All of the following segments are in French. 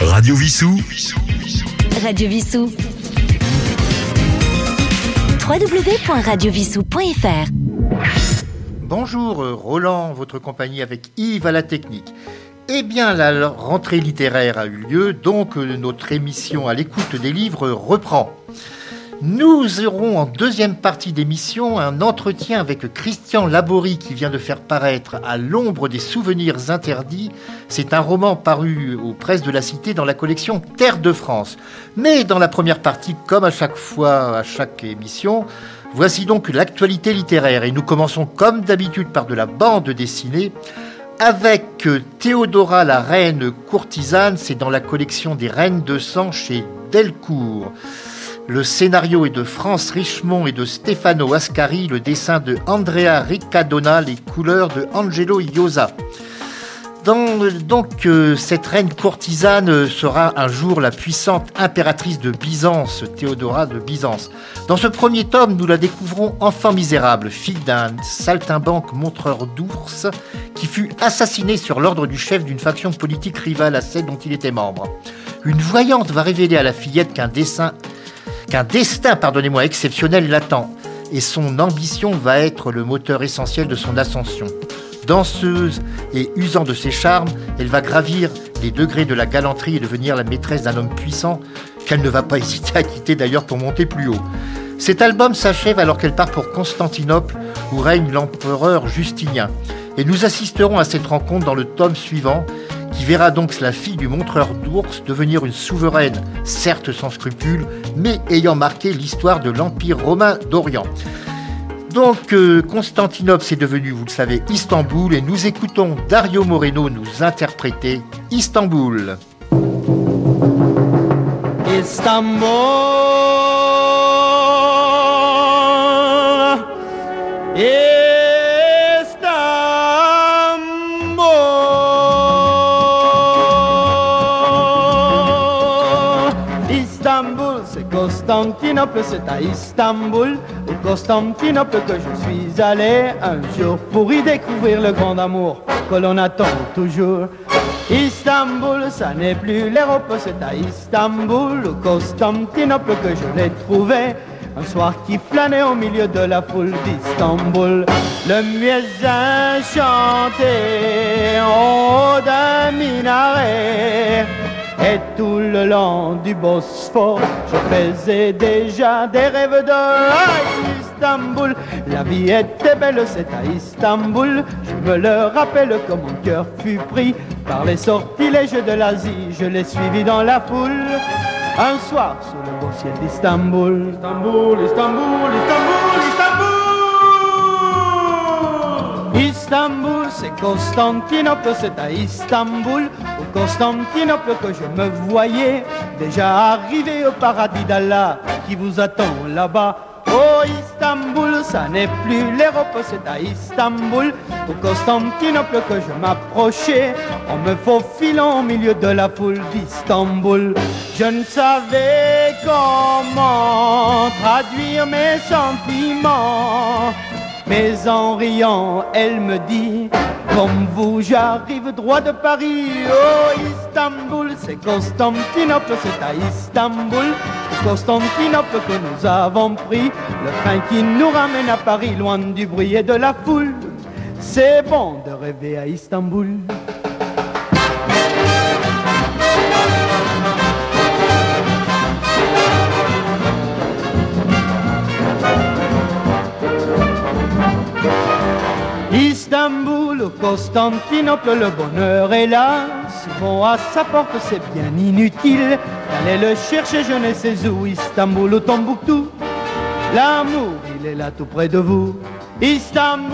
Radio Vissou. Radio Vissou. www.radiovissou.fr Bonjour euh, Roland, votre compagnie avec Yves à la technique. Eh bien, la rentrée littéraire a eu lieu, donc euh, notre émission à l'écoute des livres reprend. Nous aurons en deuxième partie d'émission un entretien avec Christian Laborie qui vient de faire paraître À l'ombre des souvenirs interdits. C'est un roman paru aux presses de la Cité dans la collection Terre de France. Mais dans la première partie, comme à chaque fois, à chaque émission, voici donc l'actualité littéraire. Et nous commençons comme d'habitude par de la bande dessinée avec Théodora la reine courtisane. C'est dans la collection des reines de sang chez Delcourt. Le scénario est de France Richemont et de Stefano Ascari, le dessin de Andrea Riccadonna, les couleurs de Angelo Iosa. donc euh, cette reine courtisane sera un jour la puissante impératrice de Byzance, Théodora de Byzance. Dans ce premier tome, nous la découvrons enfant misérable, fille d'un saltimbanque montreur d'ours qui fut assassiné sur l'ordre du chef d'une faction politique rivale à celle dont il était membre. Une voyante va révéler à la fillette qu'un dessin qu'un destin, pardonnez-moi, exceptionnel l'attend, et son ambition va être le moteur essentiel de son ascension. Danseuse et usant de ses charmes, elle va gravir les degrés de la galanterie et devenir la maîtresse d'un homme puissant qu'elle ne va pas hésiter à quitter d'ailleurs pour monter plus haut. Cet album s'achève alors qu'elle part pour Constantinople où règne l'empereur Justinien. Et nous assisterons à cette rencontre dans le tome suivant qui verra donc la fille du montreur d'ours devenir une souveraine, certes sans scrupules, mais ayant marqué l'histoire de l'Empire romain d'Orient. Donc euh, Constantinople c'est devenu, vous le savez, Istanbul et nous écoutons Dario Moreno nous interpréter Istanbul. Istanbul. Constantinople, c'est à Istanbul, au Constantinople que je suis allé un jour pour y découvrir le grand amour que l'on attend toujours. Istanbul, ça n'est plus l'Europe, c'est à Istanbul, au Constantinople que je l'ai trouvé. Un soir qui flânait au milieu de la foule d'Istanbul, le muezzin chantait en haut d'un minaret. Le long du Bosphore, je faisais déjà des rêves de Istanbul. La vie était belle, c'est à Istanbul. Je me le rappelle comme mon cœur fut pris par les sortilèges de l'Asie. Je l'ai suivi dans la foule. Un soir, sous le beau ciel d'Istanbul. Istanbul, Istanbul, Istanbul, Istanbul. Istanbul, c'est Constantinople, c'est à Istanbul Constantinople que je me voyais déjà arrivé au paradis d'Allah qui vous attend là-bas. Oh Istanbul, ça n'est plus l'Europe, c'est à Istanbul, au Constantinople que je m'approchais, en me faufilant au milieu de la foule d'Istanbul. Je ne savais comment traduire mes sentiments, mais en riant, elle me dit comme vous, j'arrive droit de Paris. Oh, Istanbul, c'est Constantinople, c'est à Istanbul, Constantinople que nous avons pris. Le train qui nous ramène à Paris, loin du bruit et de la foule. C'est bon de rêver à Istanbul. Istanbul, Constantinople, le bonheur est là. Souvent à sa porte, c'est bien inutile d'aller le chercher, je ne sais où. Istanbul ou Tombouctou, l'amour, il est là tout près de vous. Istanbul,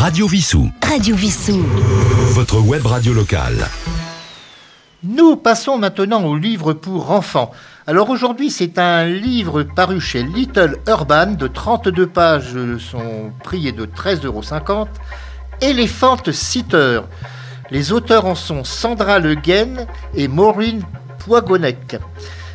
Radio Vissou. Radio Vissou. Votre web radio locale. Nous passons maintenant au livre pour enfants. Alors aujourd'hui, c'est un livre paru chez Little Urban de 32 pages. Son prix est de 13,50 euros. Elephant Sitter. Les auteurs en sont Sandra Le Guen et Maureen Poigonec.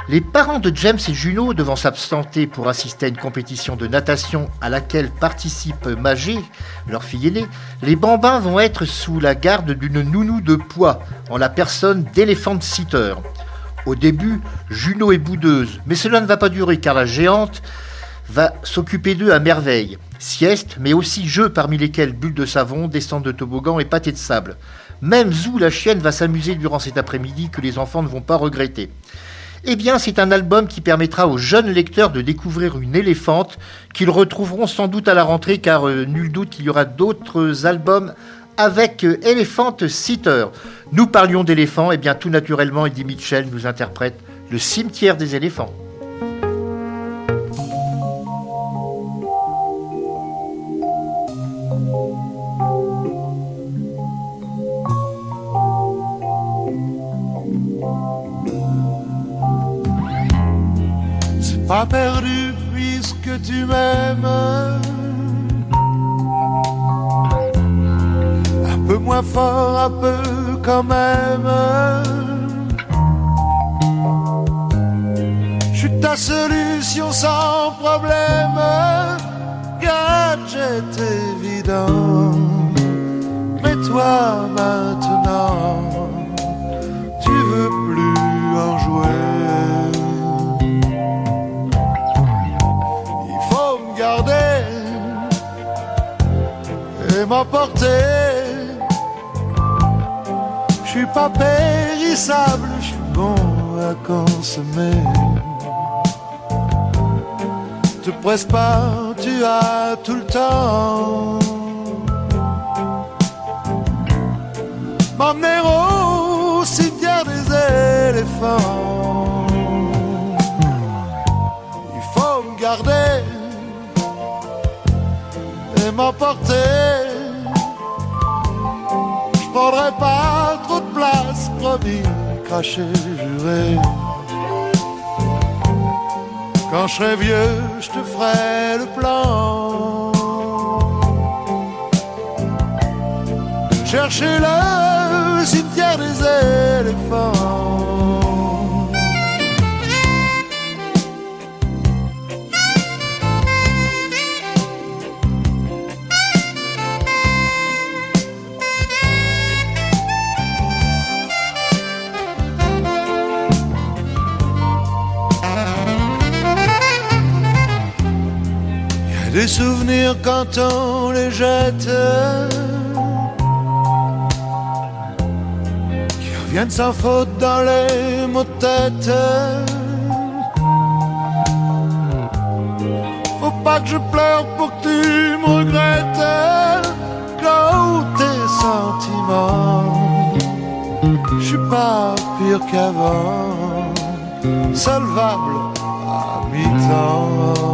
Les parents de James et Juno devant s'absenter pour assister à une compétition de natation à laquelle participe Magé, leur fille aînée, les bambins vont être sous la garde d'une nounou de poids, en la personne d'Elephant Sitter. Au début, Juno est boudeuse, mais cela ne va pas durer car la géante va s'occuper d'eux à merveille. Sieste, mais aussi jeux parmi lesquels bulles de savon, descente de toboggan et pâté de sable. Même Zou, la chienne, va s'amuser durant cet après-midi que les enfants ne vont pas regretter. Eh bien, c'est un album qui permettra aux jeunes lecteurs de découvrir une éléphante qu'ils retrouveront sans doute à la rentrée, car euh, nul doute qu'il y aura d'autres albums avec euh, Elephant Sitter. Nous parlions d'éléphants, et bien tout naturellement, Eddie Mitchell nous interprète Le cimetière des éléphants. Pas perdu puisque tu m'aimes. Un peu moins fort, un peu quand même. Je suis ta solution sans problème. Gadget évident. Mais toi maintenant, tu veux plus en jouer. M'emporter. Je suis pas périssable, je suis bon à consommer. Te presse pas, tu as tout le temps. M'emmener au cimetière des éléphants. Il faut me garder et m'emporter. Pas trop de place, promis, craché, juré. Quand je serai vieux, je te ferai le plan. Chercher le cimetière des éléphants. Souvenirs quand on les jette, qui reviennent sans faute dans les mots-têtes. Faut pas que je pleure pour que tu me regrettes, quand tes sentiments. Je suis pas pire qu'avant, solvable à mi-temps.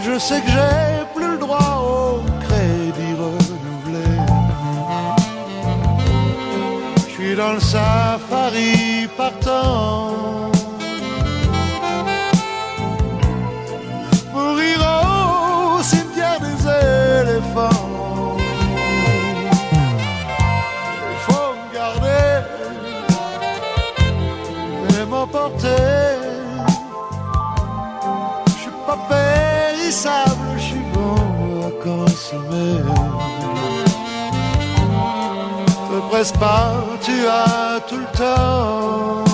Je sais que j'ai plus le droit au crédit renouvelé. Je suis dans le safari partant. Mourir au cimetière des éléphants. Il faut me garder et m'emporter. À consommer. Te presse pas, tu as tout le temps.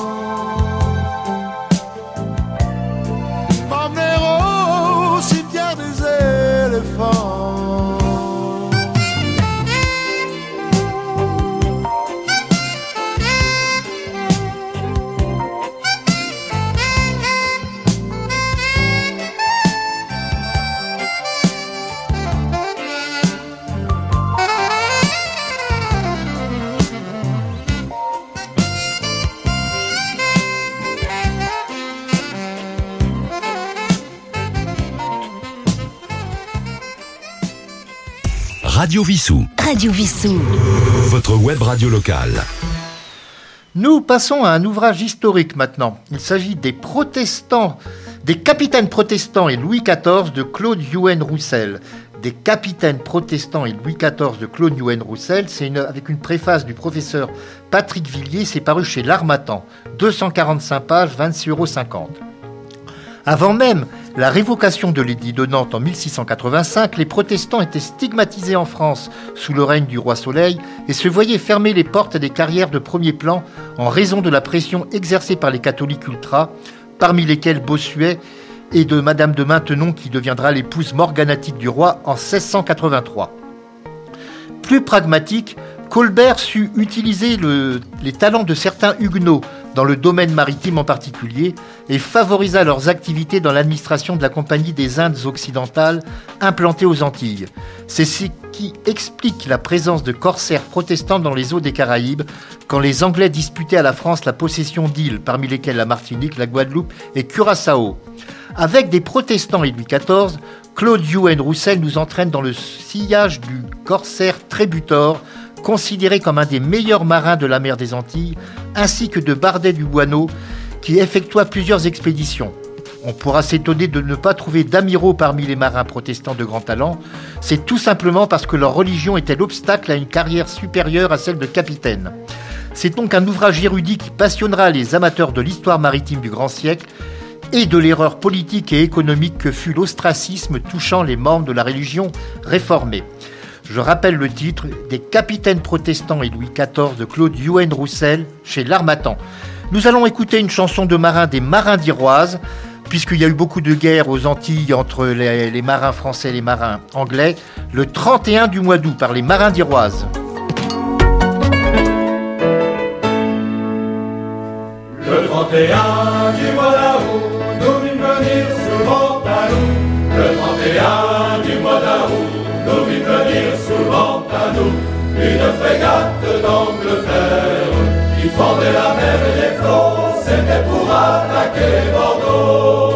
Radio Vissou. Radio Vissou. Votre web radio locale. Nous passons à un ouvrage historique maintenant. Il s'agit des protestants Des capitaines protestants et Louis XIV de Claude Yuen Roussel. Des capitaines protestants et Louis XIV de Claude Yuen Roussel, c'est une, avec une préface du professeur Patrick Villiers, c'est paru chez L'Armatan. 245 pages, 26,50 euros. Avant même la révocation de l'édit de Nantes en 1685, les protestants étaient stigmatisés en France sous le règne du roi Soleil et se voyaient fermer les portes à des carrières de premier plan en raison de la pression exercée par les catholiques ultras, parmi lesquels Bossuet et de Madame de Maintenon qui deviendra l'épouse morganatique du roi en 1683. Plus pragmatique, Colbert sut utiliser les talents de certains huguenots dans le domaine maritime en particulier et favorisa leurs activités dans l'administration de la Compagnie des Indes occidentales implantée aux Antilles. C'est ce qui explique la présence de corsaires protestants dans les eaux des Caraïbes quand les Anglais disputaient à la France la possession d'îles, parmi lesquelles la Martinique, la Guadeloupe et Curaçao. Avec des protestants et Louis XIV, Claude Yuen Roussel nous entraîne dans le sillage du corsaire Trébutor, considéré comme un des meilleurs marins de la mer des Antilles, ainsi que de Bardet du Boineau, qui effectua plusieurs expéditions. On pourra s'étonner de ne pas trouver d'amiraux parmi les marins protestants de grand talent. C'est tout simplement parce que leur religion était l'obstacle à une carrière supérieure à celle de capitaine. C'est donc un ouvrage érudit qui passionnera les amateurs de l'histoire maritime du grand siècle et de l'erreur politique et économique que fut l'ostracisme touchant les membres de la religion réformée. Je rappelle le titre des Capitaines protestants et Louis XIV de Claude Yuen Roussel chez L'Armatan. Nous allons écouter une chanson de marin des marins d'Iroise, puisqu'il y a eu beaucoup de guerres aux Antilles entre les, marins français et les marins anglais, le 31 du mois d'août par les marins d'Iroise. Le 31 du mois d'août, nous venir souvent à nous. Le 31 venir souvent à nous. Une frégate d'Angleterre qui fendait la mer et les flots, c'était pour attaquer Bordeaux.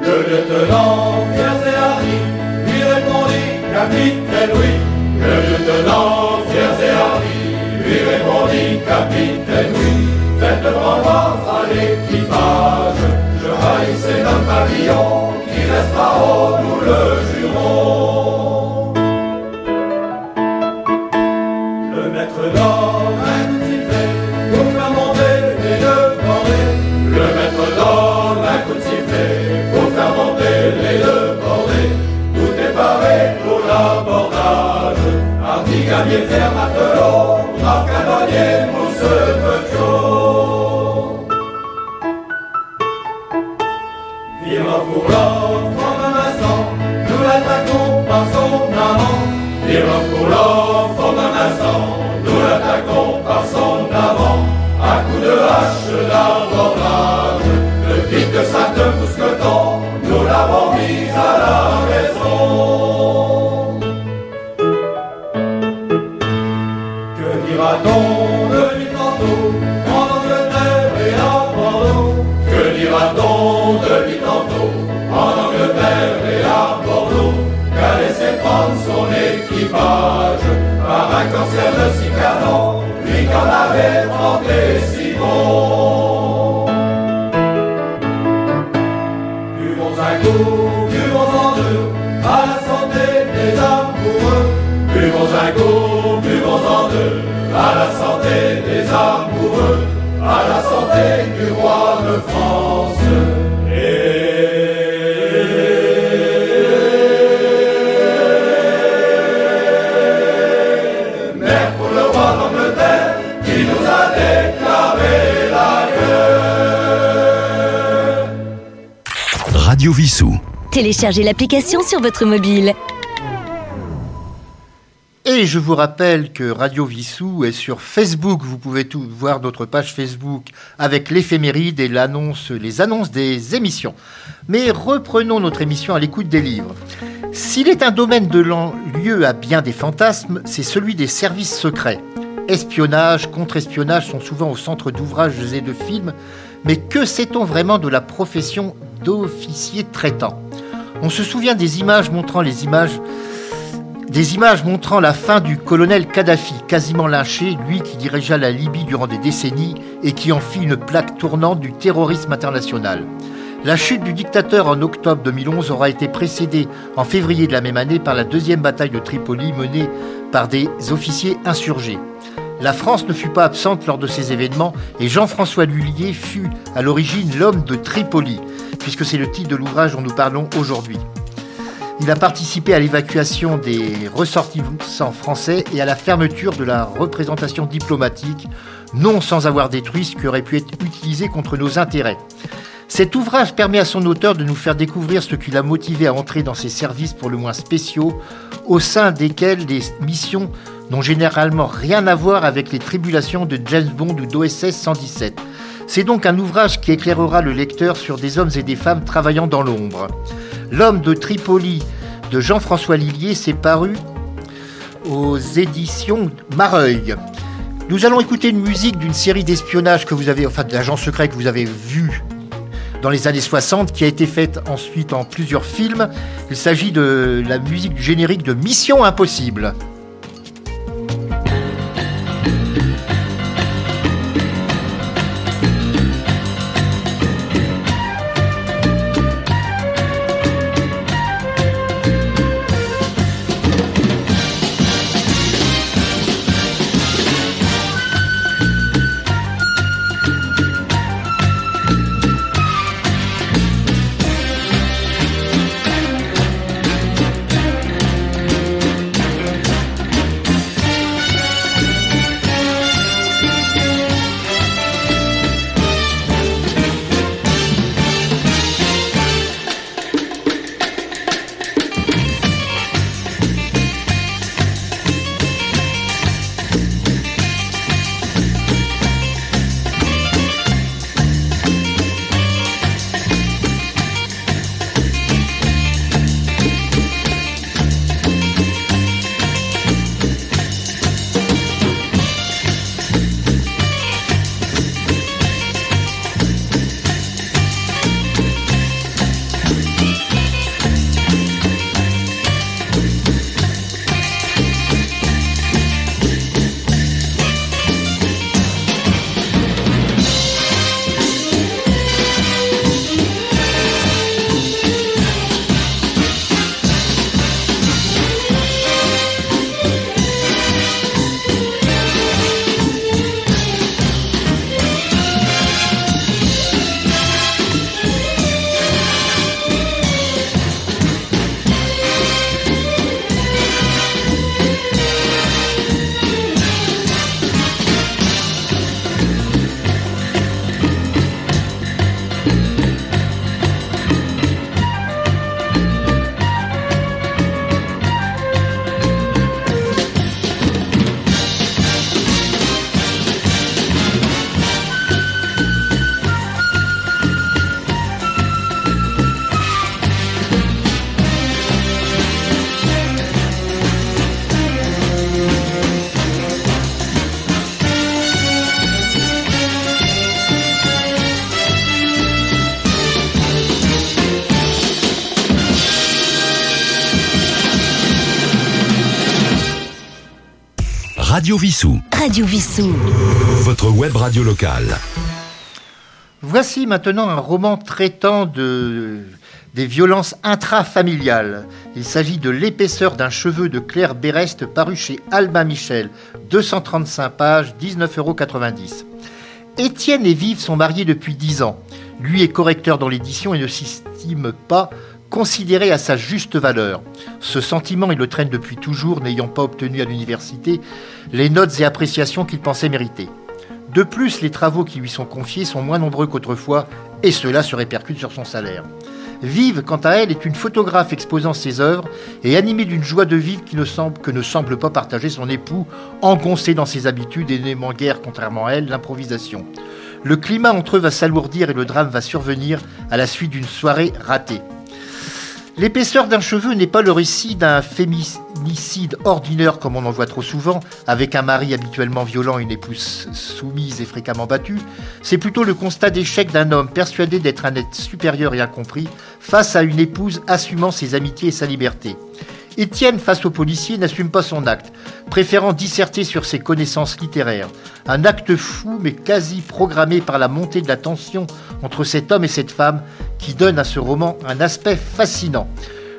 Le lieutenant, fier et hardi, lui répondit, capitaine, oui. Le lieutenant, fier et hardi, lui répondit, capitaine, oui. Faites prendre à l'équipage, je haïssais notre pavillon, qui restera haut, nous le jurons. Le maître d'or Hardi, gagné, faire à la santé des amoureux. À la santé du roi de France. Téléchargez l'application sur votre mobile. Et je vous rappelle que Radio Vissou est sur Facebook. Vous pouvez tout voir notre page Facebook avec l'éphéméride et les annonces des émissions. Mais reprenons notre émission à l'écoute des livres. S'il est un domaine de lieu à bien des fantasmes, c'est celui des services secrets. Espionnage, contre-espionnage sont souvent au centre d'ouvrages et de films, mais que sait-on vraiment de la profession d'officier traitant? On se souvient des images montrant les images des images montrant la fin du colonel Kadhafi, quasiment lynché, lui qui dirigea la Libye durant des décennies et qui en fit une plaque tournante du terrorisme international. La chute du dictateur en octobre 2011 aura été précédée en février de la même année par la deuxième bataille de Tripoli menée par des officiers insurgés. La France ne fut pas absente lors de ces événements et Jean-François Lullier fut à l'origine l'homme de Tripoli, puisque c'est le titre de l'ouvrage dont nous parlons aujourd'hui. Il a participé à l'évacuation des ressortissants français et à la fermeture de la représentation diplomatique, non sans avoir détruit ce qui aurait pu être utilisé contre nos intérêts. Cet ouvrage permet à son auteur de nous faire découvrir ce qui l'a motivé à entrer dans ces services pour le moins spéciaux, au sein desquels les missions n'ont généralement rien à voir avec les tribulations de James Bond ou d'OSS 117. C'est donc un ouvrage qui éclairera le lecteur sur des hommes et des femmes travaillant dans l'ombre. L'homme de Tripoli de Jean-François Lillier s'est paru aux éditions Mareuil. Nous allons écouter une musique d'une série d'espionnage que vous avez, enfin d'agents secrets que vous avez vu dans les années 60, qui a été faite ensuite en plusieurs films. Il s'agit de la musique du générique de Mission Impossible. Radio Vissou. Radio Vissou. Votre web radio locale. Voici maintenant un roman traitant de, des violences intrafamiliales. Il s'agit de L'épaisseur d'un cheveu de Claire Berest paru chez Albin Michel. 235 pages, 19,90 euros. Étienne et Vive sont mariés depuis 10 ans. Lui est correcteur dans l'édition et ne s'estime pas considéré à sa juste valeur. Ce sentiment, il le traîne depuis toujours, n'ayant pas obtenu à l'université les notes et appréciations qu'il pensait mériter. De plus, les travaux qui lui sont confiés sont moins nombreux qu'autrefois, et cela se répercute sur son salaire. Vive, quant à elle, est une photographe exposant ses œuvres et animée d'une joie de vivre qui ne semble, que ne semble pas partager son époux, engoncé dans ses habitudes et n'aimant guère, contrairement à elle, l'improvisation. Le climat entre eux va s'alourdir et le drame va survenir à la suite d'une soirée ratée. L'épaisseur d'un cheveu n'est pas le récit d'un féminicide ordinaire comme on en voit trop souvent, avec un mari habituellement violent une épouse soumise et fréquemment battue. C'est plutôt le constat d'échec d'un homme persuadé d'être un être supérieur et incompris face à une épouse assumant ses amitiés et sa liberté. Étienne, face au policier, n'assume pas son acte, préférant disserter sur ses connaissances littéraires. Un acte fou, mais quasi programmé par la montée de la tension entre cet homme et cette femme, qui donne à ce roman un aspect fascinant.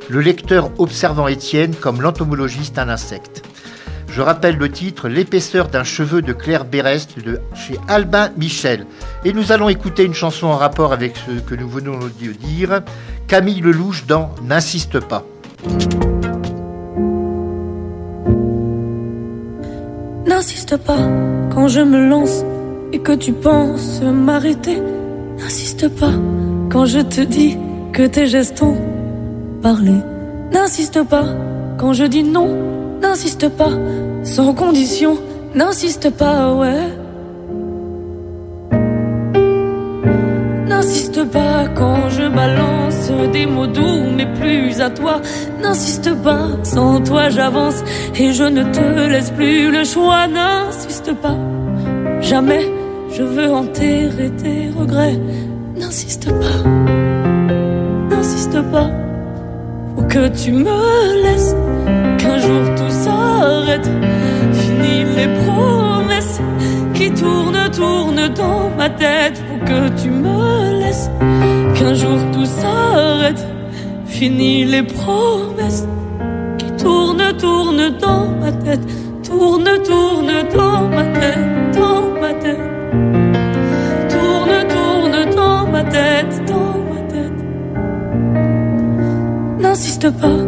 Le lecteur observant Étienne comme l'entomologiste un insecte. Je rappelle le titre L'épaisseur d'un cheveu de Claire Berest de chez Albin Michel. Et nous allons écouter une chanson en rapport avec ce que nous venons de dire, Camille Lelouch dans N'insiste pas. N'insiste pas quand je me lance et que tu penses m'arrêter. N'insiste pas quand je te dis que tes gestes ont parlé. N'insiste pas quand je dis non. N'insiste pas sans condition. N'insiste pas, ouais. N'insiste pas quand je balance des mots doux, mais plus à toi. N'insiste pas, sans toi j'avance et je ne te laisse plus le choix. N'insiste pas, jamais je veux enterrer tes regrets. N'insiste pas, n'insiste pas, faut que tu me laisses, qu'un jour tout s'arrête. Fini les promesses qui tournent, tournent dans ma tête, faut que tu me laisses, qu'un jour tout s'arrête. Fini les promesses qui tournent, tournent dans ma tête, tourne, tourne dans ma tête, dans ma tête. Tourne, tourne dans ma tête, dans ma tête. N'insiste pas,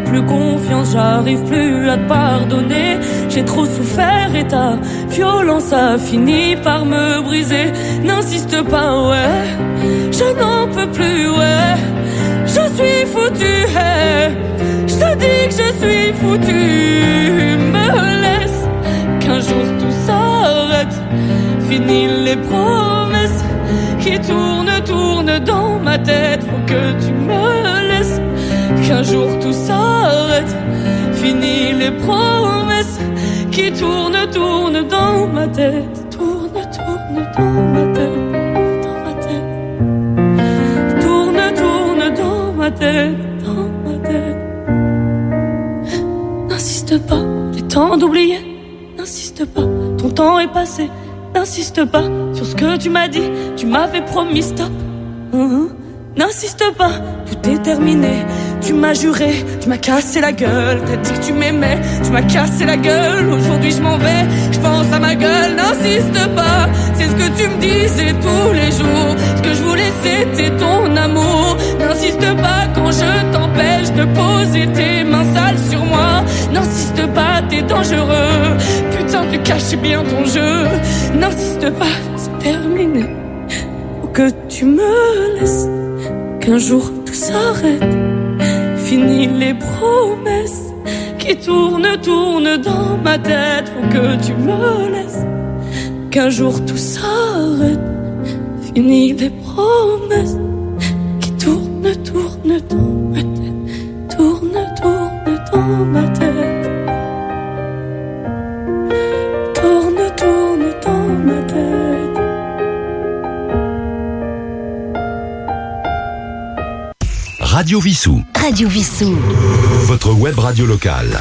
plus confiance, j'arrive plus à te pardonner. J'ai trop souffert et ta violence a fini par me briser. N'insiste pas, ouais, je n'en peux plus, ouais. Je suis foutu, hey. je te dis que je suis foutu. Me laisse qu'un jour tout s'arrête. Fini les promesses qui tournent, tournent dans ma tête. Faut que tu me laisses qu'un jour tout s'arrête. Fini les promesses qui tournent, tournent dans ma tête. Tourne, tourne dans ma tête. Dans ma tête. Tourne, tourne dans ma tête. Dans ma tête. N'insiste pas, j'ai tant d'oublier. N'insiste pas, ton temps est passé. N'insiste pas sur ce que tu m'as dit. Tu m'avais promis stop. Uhum. N'insiste pas, tout est terminé. Tu m'as juré, tu m'as cassé la gueule. T'as dit que tu m'aimais, tu m'as cassé la gueule. Aujourd'hui je m'en vais, je pense à ma gueule. N'insiste pas, c'est ce que tu me disais tous les jours. Ce que je voulais c'était ton amour. N'insiste pas quand je t'empêche de poser tes mains sales sur moi. N'insiste pas, t'es dangereux. Putain, tu caches bien ton jeu. N'insiste pas, c'est terminé. Faut que tu me laisses. Qu'un jour tout s'arrête. Fini les promesses qui tournent, tournent dans ma tête. Faut que tu me laisses. Qu'un jour tout s'arrête. Fini les promesses qui tournent, tournent dans ma tête. Tourne, tourne dans ma tête. Tourne, tourne dans ma tête. Radio Vissou. Radio Vissou. Votre web radio locale.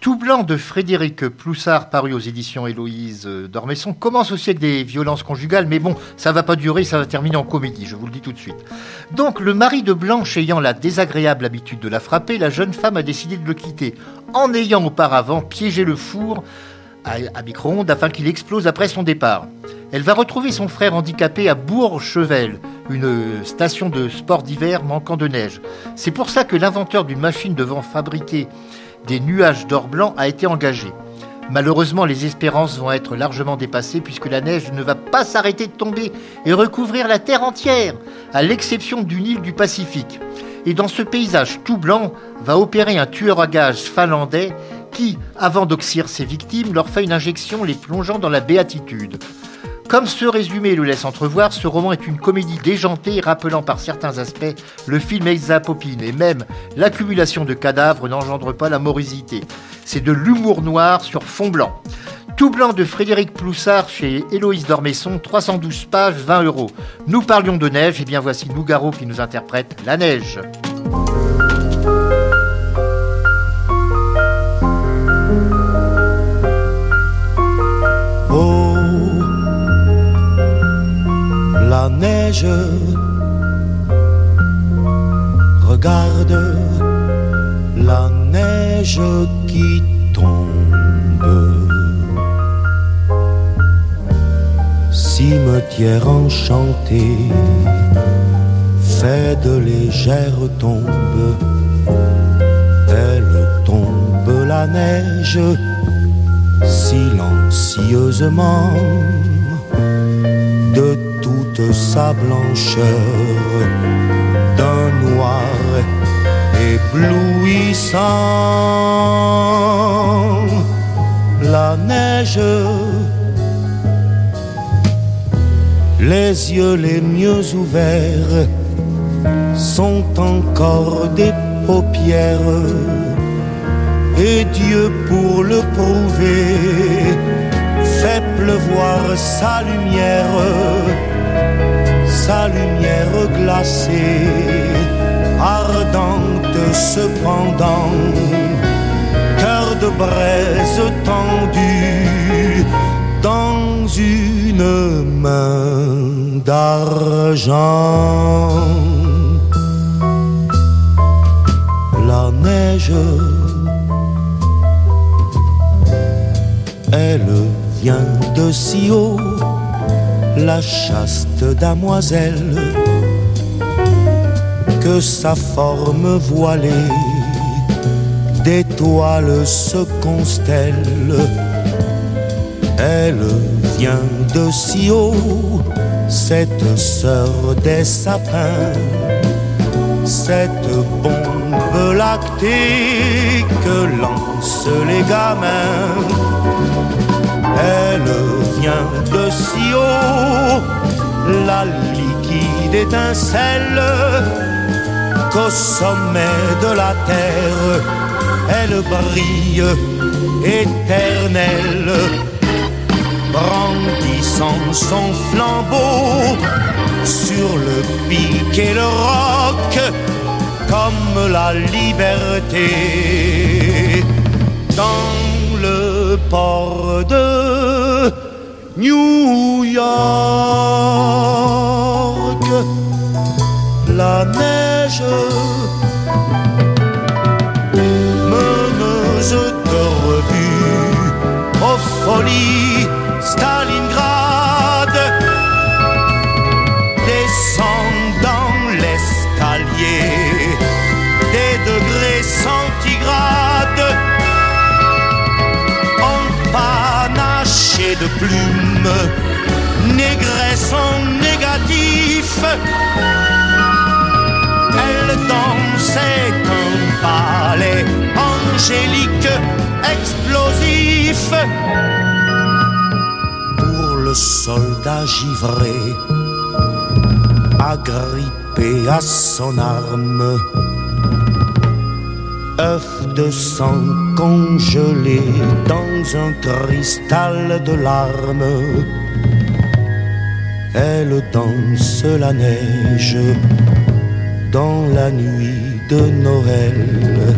Tout blanc de Frédéric Ploussard, paru aux éditions Héloïse d'Ormesson, commence aussi avec des violences conjugales, mais bon, ça va pas durer, ça va terminer en comédie, je vous le dis tout de suite. Donc, le mari de Blanche ayant la désagréable habitude de la frapper, la jeune femme a décidé de le quitter, en ayant auparavant piégé le four à, micro-ondes afin qu'il explose après son départ. Elle va retrouver son frère handicapé à Bourg-Chevel, une station de sport d'hiver manquant de neige. C'est pour ça que l'inventeur d'une machine devant fabriquer des nuages d'or blanc a été engagé. Malheureusement, les espérances vont être largement dépassées puisque la neige ne va pas s'arrêter de tomber et recouvrir la terre entière, à l'exception d'une île du Pacifique. Et dans ce paysage tout blanc va opérer un tueur à gages finlandais qui, avant d'oxyre ses victimes, leur fait une injection les plongeant dans la béatitude. Comme ce résumé le laisse entrevoir, ce roman est une comédie déjantée rappelant par certains aspects le film Exapopine et même l'accumulation de cadavres n'engendre pas la morosité. C'est de l'humour noir sur fond blanc. Tout blanc de Frédéric Ploussard chez Héloïse Dormesson, 312 pages, 20 euros. Nous parlions de neige, et bien voici Nougaro qui nous interprète La neige. Fait de légères tombes. Elle tombe la neige silencieusement de toute sa blancheur d'un noir éblouissant. La neige, les yeux les mieux ouverts sont encore des paupières. Et Dieu pour le prouver fait pleuvoir sa lumière sa lumière glacée, ardente cependant, cœur de braise tendu dans une main d'argent. La neige, elle vient de si haut la chaste damoiselle, que sa forme voilée d'étoiles se constelle. Elle vient de si haut, cette sœur des sapins, cette bombe lactée que lancent les gamins. Elle vient de si haut, la liquide étincelle qu'au sommet de la terre, elle brille éternelle, brandissant son flambeau sur le pic et le roc, comme la liberté. Dans le port de New York, la neige meneuse de revue aux folies Stalingrad descend dans l'escalier des degrés centigrades en panaché de plumes, négresse en négatif. Elle dansait un ballet angélique, explosif. Soldat givré, agrippé à son arme, œuf de sang congelé dans un cristal de larmes. Elle danse la neige dans la nuit de Noël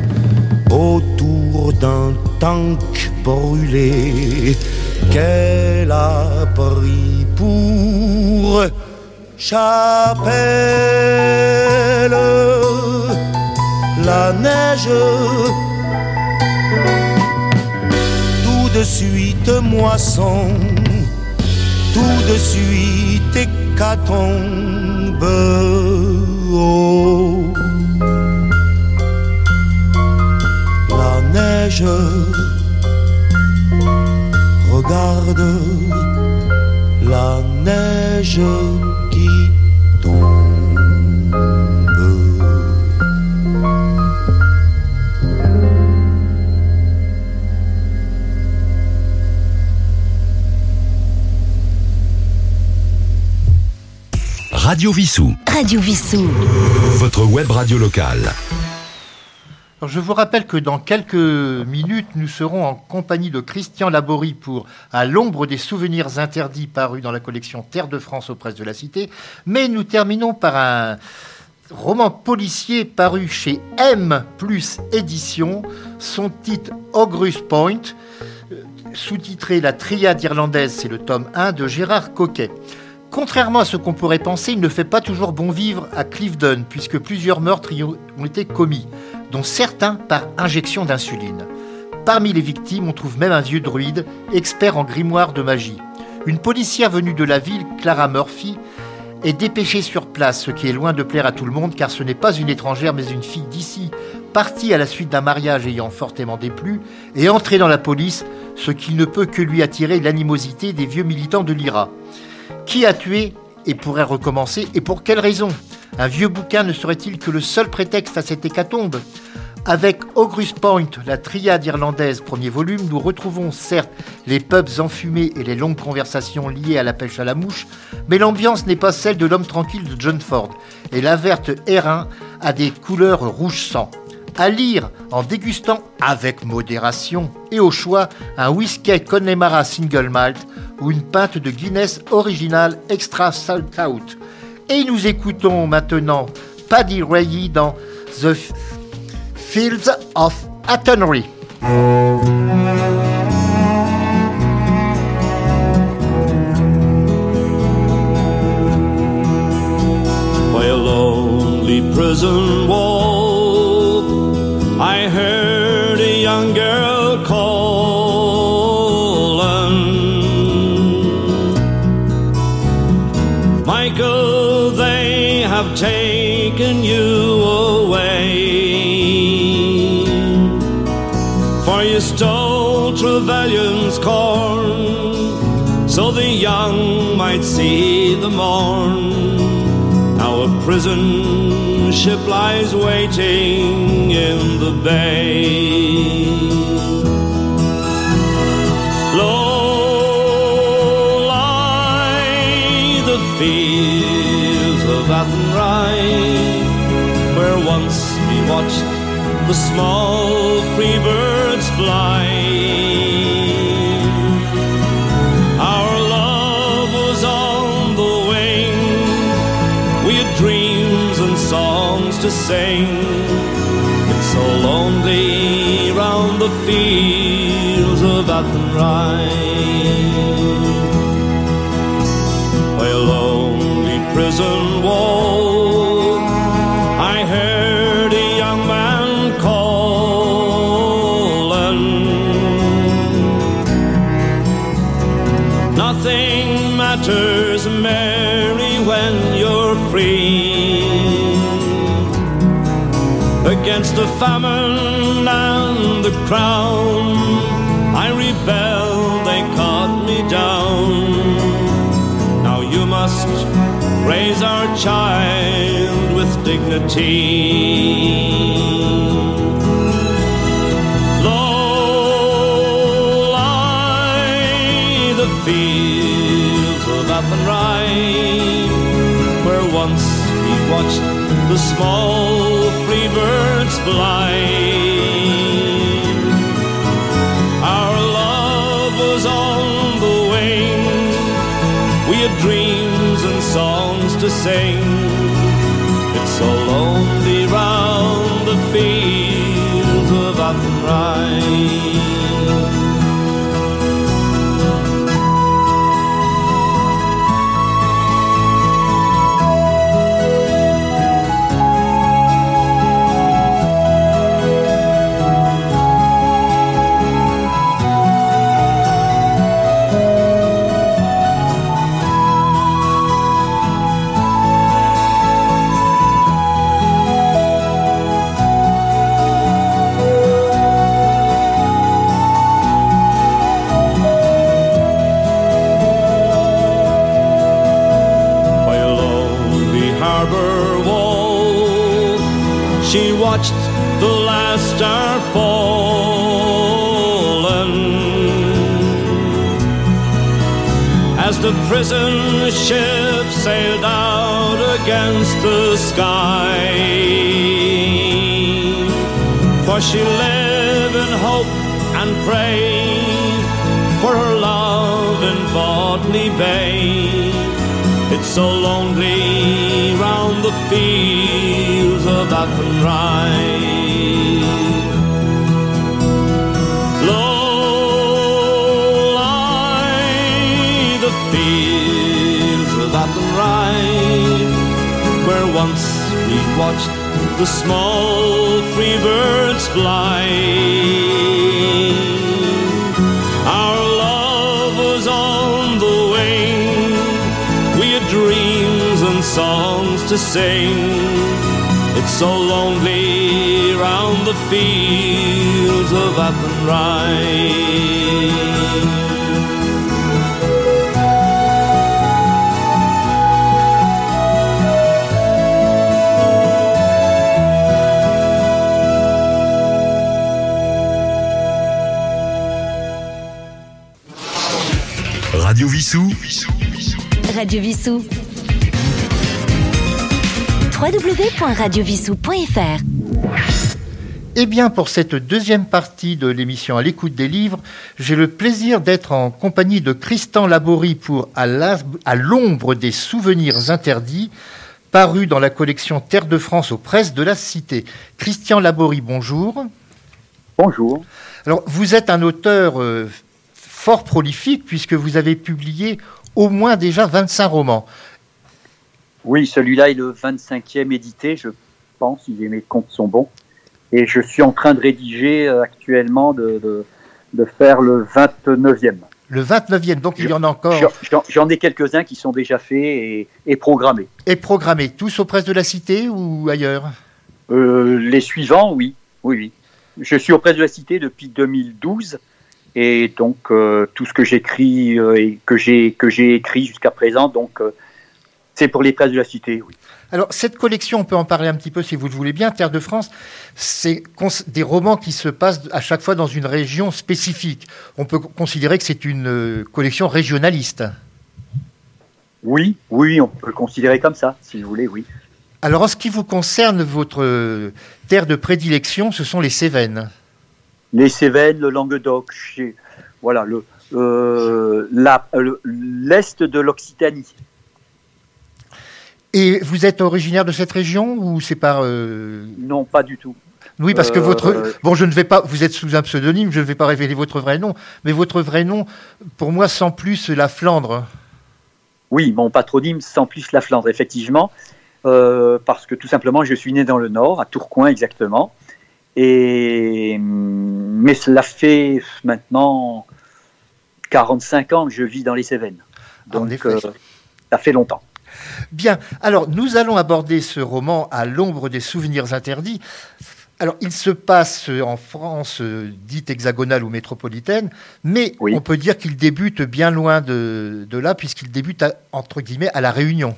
autour d'un tank brûlé qu'elle a pris pour chapelle. La neige, tout de suite moisson, tout de suite hécatombe. Oh. La neige Regarde la neige qui tombe. Radio Vissou. Radio Vissou. Votre web radio locale. Je vous rappelle que dans quelques minutes, nous serons en compagnie de Christian Laborie pour À l'ombre des souvenirs interdits paru dans la collection Terre de France aux presses de la Cité. Mais nous terminons par un roman policier paru chez M plus édition. Son titre Ogrus Point, euh, sous-titré La triade irlandaise, c'est le tome 1 de Gérard Coquet. Contrairement à ce qu'on pourrait penser, il ne fait pas toujours bon vivre à Clifton, puisque plusieurs meurtres y ont été commis, dont certains par injection d'insuline. Parmi les victimes, on trouve même un vieux druide, expert en grimoire de magie. Une policière venue de la ville, Clara Murphy, est dépêchée sur place, ce qui est loin de plaire à tout le monde, car ce n'est pas une étrangère, mais une fille d'ici, partie à la suite d'un mariage ayant fortement déplu, et entrée dans la police, ce qui ne peut que lui attirer l'animosité des vieux militants de l'IRA. Qui a tué et pourrait recommencer et pour quelle raison? Un vieux bouquin ne serait-il que le seul prétexte à cette hécatombe? Avec Ogrus Point, la triade irlandaise, premier volume, nous retrouvons certes les pubs enfumés et les longues conversations liées à la pêche à la mouche, mais l'ambiance n'est pas celle de l'homme tranquille de John Ford, et la verte Hérin a des couleurs rouge sang à lire en dégustant avec modération et au choix un whisky Connemara Single Malt ou une pinte de Guinness originale Extra Salt Out. Et nous écoutons maintenant Paddy Ray dans The Fields of Athenry. By a lonely prison wall, might see the morn. A prison ship lies waiting in the bay. Low lie the fields of Athenry, where once we watched the small free birds fly. To sing. It's so lonely round the fields of Athenry. A lonely prison wall, I heard a young man calling. Nothing matters, Mary, when you're free. Against the famine and the crown, I rebelled, they cut me down. Now you must raise our child with dignity. Low lie the fields of Athenry, where once we watched the small birds fly. Our love was on the wing. We had dreams and songs to sing. It's so lonely round the fields of Athenry. Last star fallen. As the prison ship sailed out against the sky. For she lived in hope and prayed for her love in Bodley Bay. It's so lonely round the fields of Athenry. Once we watched the small free birds fly. Our love was on the wing. We had dreams and songs to sing. It's so lonely round the fields of Athenry. Radio Vissou. www.radiovissou.fr Eh bien, pour cette deuxième partie de l'émission À l'écoute des livres, j'ai le plaisir d'être en compagnie de Christian Laborie pour À l'ombre des souvenirs interdits, paru dans la collection Terre de France aux presses de la Cité. Christian Laborie, bonjour. Bonjour. Alors, vous êtes un auteur euh, fort prolifique puisque vous avez publié au moins déjà 25 romans. Oui, celui-là est le 25e édité, je pense, si mes comptes sont bons. Et je suis en train de rédiger euh, actuellement de, de, de faire le 29e. Le 29e, donc il y en a encore J'en- ai quelques-uns qui sont déjà faits et, et programmés. et programmés, tous aux presses de la Cité ou ailleurs? Euh, les suivants, oui. Oui, oui. Je suis auprès de la Cité depuis 2012. Et donc, euh, tout ce que j'écris euh, et que j'ai que j'ai écrit jusqu'à présent, donc euh, c'est pour les presses de la Cité, oui. Alors, cette collection, on peut en parler un petit peu si vous le voulez bien. Terre de France, c'est des romans qui se passent à chaque fois dans une région spécifique. On peut considérer que c'est une collection régionaliste. Oui, oui, on peut le considérer comme ça, si vous voulez, oui. Alors, en ce qui vous concerne, votre terre de prédilection, ce sont les Cévennes. Les Cévennes, le Languedoc, chez- voilà, le, euh, le- l'est de l'Occitanie. Et vous êtes originaire de cette région ou c'est par... euh, Non, pas du tout. Oui, parce que Euh, votre... Bon, je ne vais pas... Vous êtes sous un pseudonyme, je ne vais pas révéler votre vrai nom. Mais votre vrai nom, pour moi, sans plus la Flandre. Oui, mon patronyme sans plus la Flandre, effectivement, euh, parce que tout simplement, je suis né dans le Nord, à Tourcoing exactement, et hum, mais cela fait maintenant 45 ans que je vis dans les Cévennes, En donc euh, ça fait longtemps. Bien, alors nous allons aborder ce roman à l'ombre des souvenirs interdits. Alors il se passe en France dite hexagonale ou métropolitaine, mais Oui. on peut dire qu'il débute bien loin de, de là, puisqu'il débute à- entre guillemets à La Réunion.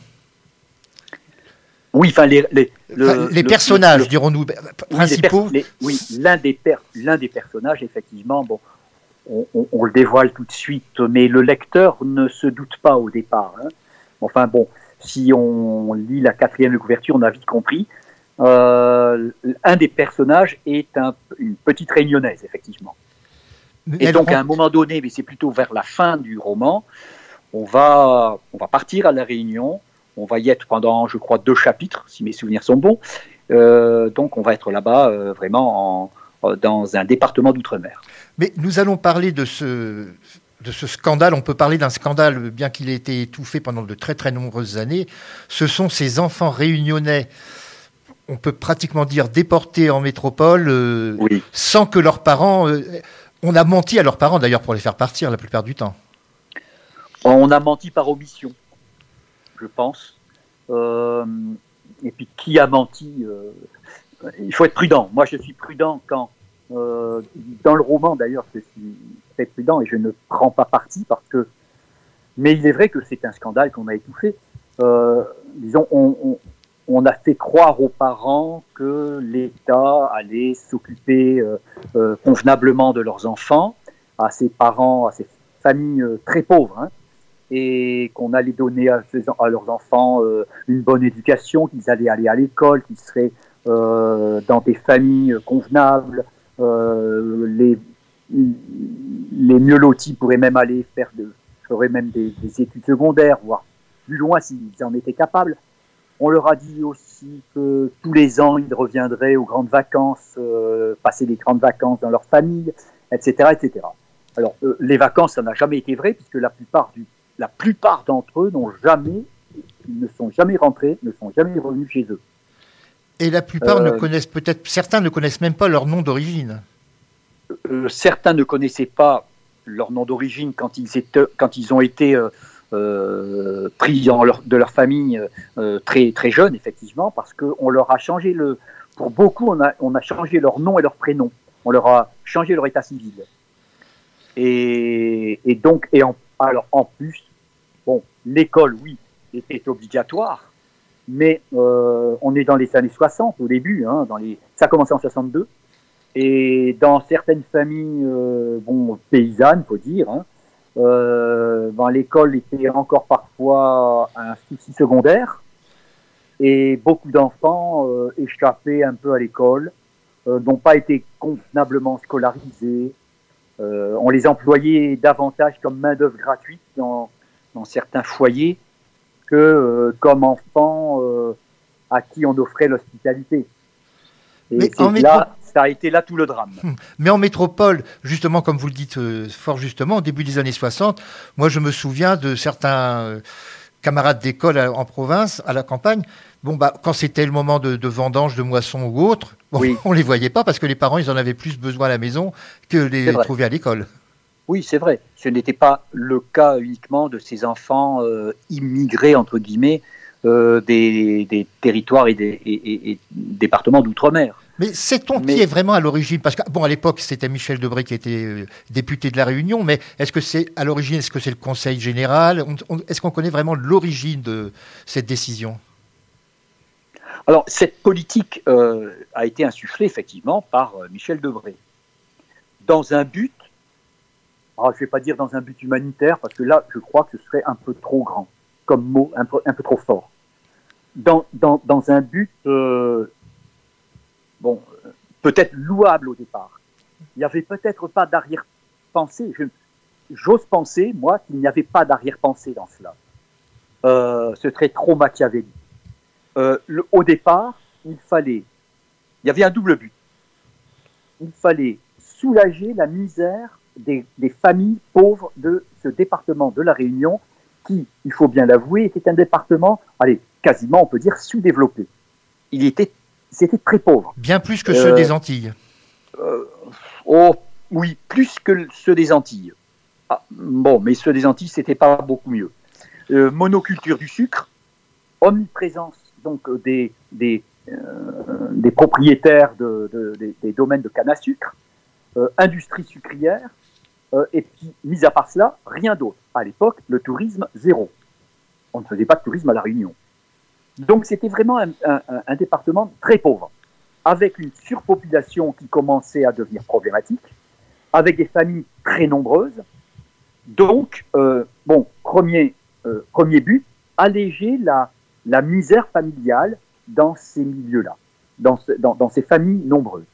Oui, enfin les les, le- Enfin, les le- personnages, le- dirons-nous, les principaux. oui, l'un des, per- l'un des personnages, effectivement, bon, on, on- on le dévoile tout de suite, mais le lecteur ne se doute pas au départ. hein. Enfin bon, si on lit la quatrième de couverture, on a vite compris. Euh, un des personnages est un- une petite réunionnaise, effectivement. Et donc, rend- à un moment donné, mais c'est plutôt vers la fin du roman, on va, on va partir à La Réunion. On va y être pendant, je crois, deux chapitres, si mes souvenirs sont bons. Euh, donc, on va être là-bas euh, vraiment en- dans un département d'outre-mer. Mais nous allons parler de ce, de ce scandale. On peut parler d'un scandale, bien qu'il ait été étouffé pendant de très très nombreuses années. Ce sont ces enfants réunionnais, on peut pratiquement dire déportés en métropole, euh, Oui. sans que leurs parents. on a menti à leurs parents d'ailleurs pour les faire partir la plupart du temps. On a menti par omission, je pense. Euh, et puis, qui a menti euh, Il faut être prudent. Moi, je suis prudent quand, euh, dans le roman d'ailleurs, je suis très prudent et je ne prends pas parti parce que. Mais il est vrai que c'est un scandale qu'on a étouffé. Disons, on, on, a fait croire aux parents que l'État allait s'occuper convenablement de leurs enfants, à ces parents, à ces familles très pauvres, hein, et qu'on allait donner à, leurs enfants euh, une bonne éducation, qu'ils allaient aller à l'école, qu'ils seraient euh, dans des familles convenables, euh, les, mieux lotis pourraient même aller faire de, feraient même des, des études secondaires, voire plus loin s'ils en étaient capables. On leur a dit aussi que tous les ans, ils reviendraient aux grandes vacances, passer les grandes vacances dans leur famille, etc. etc. Alors, les vacances, ça n'a jamais été vrai, puisque la plupart, du, la plupart d'entre eux n'ont jamais, ne sont jamais rentrés, ne sont jamais revenus chez eux. Et la plupart ne Euh, connaissent peut-être, certains ne connaissent même pas leur nom d'origine. Euh, certains ne connaissaient pas leur nom d'origine quand ils étaient, quand ils ont été euh, euh, pris leur- de leur famille euh, très très jeunes, effectivement, parce qu'on leur a changé le. Pour beaucoup, on a on a changé leur nom et leur prénom. On leur a changé leur état civil. Et, et donc et en alors en plus, bon, l'école, oui, était obligatoire, mais euh, on est dans les années 60 au début, hein, dans les, ça a commencé en 62. Et dans certaines familles, euh, bon, paysannes, faut dire, hein, euh, ben, l'école était encore parfois un souci secondaire. Et beaucoup d'enfants euh, échappaient un peu à l'école, n'ont pas été convenablement scolarisés. On les employait davantage comme main-d'œuvre gratuite dans, dans certains foyers que euh, comme enfants euh, à qui on offrait l'hospitalité. Et Mais en là, ça a été là tout le drame. Mais en métropole, justement, comme vous le dites euh, fort justement, au début des années 60, moi je me souviens de certains euh, camarades d'école en province, à la campagne. Bon, bah, quand c'était le moment de, de vendange, de moisson ou autre, bon, Oui. on les voyait pas parce que les parents, ils en avaient plus besoin à la maison que les trouver à l'école. Oui, c'est vrai. Ce n'était pas le cas uniquement de ces enfants euh, immigrés, entre guillemets, euh, des, des territoires et des et- et- et départements d'outre-mer. Mais sait-on Mais- qui est vraiment à l'origine? Parce que, bon, à l'époque, c'était Michel Debré qui était euh, député de la Réunion, mais est-ce que c'est à l'origine, est-ce que c'est le Conseil général? Est-ce qu'on connaît vraiment l'origine de cette décision? Alors, cette politique euh, a été insufflée effectivement par Michel Debré, dans un but, ah, je ne vais pas dire dans un but humanitaire, parce que là, je crois que ce serait un peu trop grand, comme mot, un peu, un peu trop fort. Dans, dans, dans un but, euh, bon, peut-être louable au départ. Il n'y avait peut-être pas d'arrière-pensée. J'ose penser, moi, qu'il n'y avait pas d'arrière-pensée dans cela. Euh, ce serait trop machiavélique. Euh, au départ, il fallait, il y avait un double but. Il fallait soulager la misère des, des familles pauvres de ce département de la Réunion, qui, il faut bien l'avouer, était un département, allez, quasiment, on peut dire, sous-développé. Il était, c'était très pauvre. Bien plus que ceux Euh, des Antilles. Euh, oh, oui, plus que ceux des Antilles. Ah, bon, mais ceux des Antilles, c'était pas beaucoup mieux. Euh, monoculture du sucre, omniprésence donc des, des, des propriétaires de, de- des, des domaines de canne à sucre, industrie sucrière, euh, et puis, mis à part cela, rien d'autre. À l'époque, le tourisme, zéro. On ne faisait pas de tourisme à La Réunion. Donc, c'était vraiment un, département très pauvre, avec une surpopulation qui commençait à devenir problématique, avec des familles très nombreuses. Donc, euh, bon, premier, euh, premier but, alléger la, la misère familiale dans ces milieux-là, dans, dans, dans ces familles nombreuses.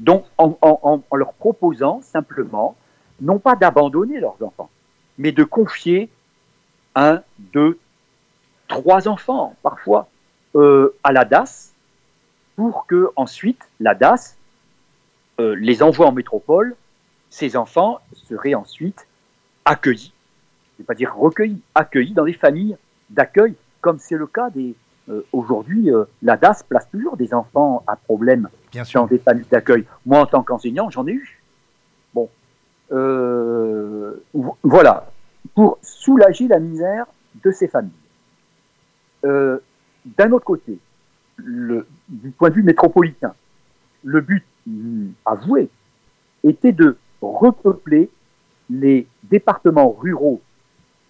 Donc, en- en leur proposant simplement, non pas d'abandonner leurs enfants, mais de confier un, deux, trois enfants, parfois, euh, à la DAS, pour que ensuite la DAS euh, les envoie en métropole. Ces enfants seraient ensuite accueillis, je ne vais pas dire recueillis, accueillis dans des familles d'accueil, comme c'est le cas des. euh, Aujourd'hui, euh, la DAS place toujours des enfants à problème Bien sûr. dans des familles d'accueil. Moi, en tant qu'enseignant, j'en ai eu. Euh, vo- voilà. Pour soulager la misère de ces familles. Euh, D'un autre côté, du point de vue métropolitain, le but mm, avoué était de repeupler les départements ruraux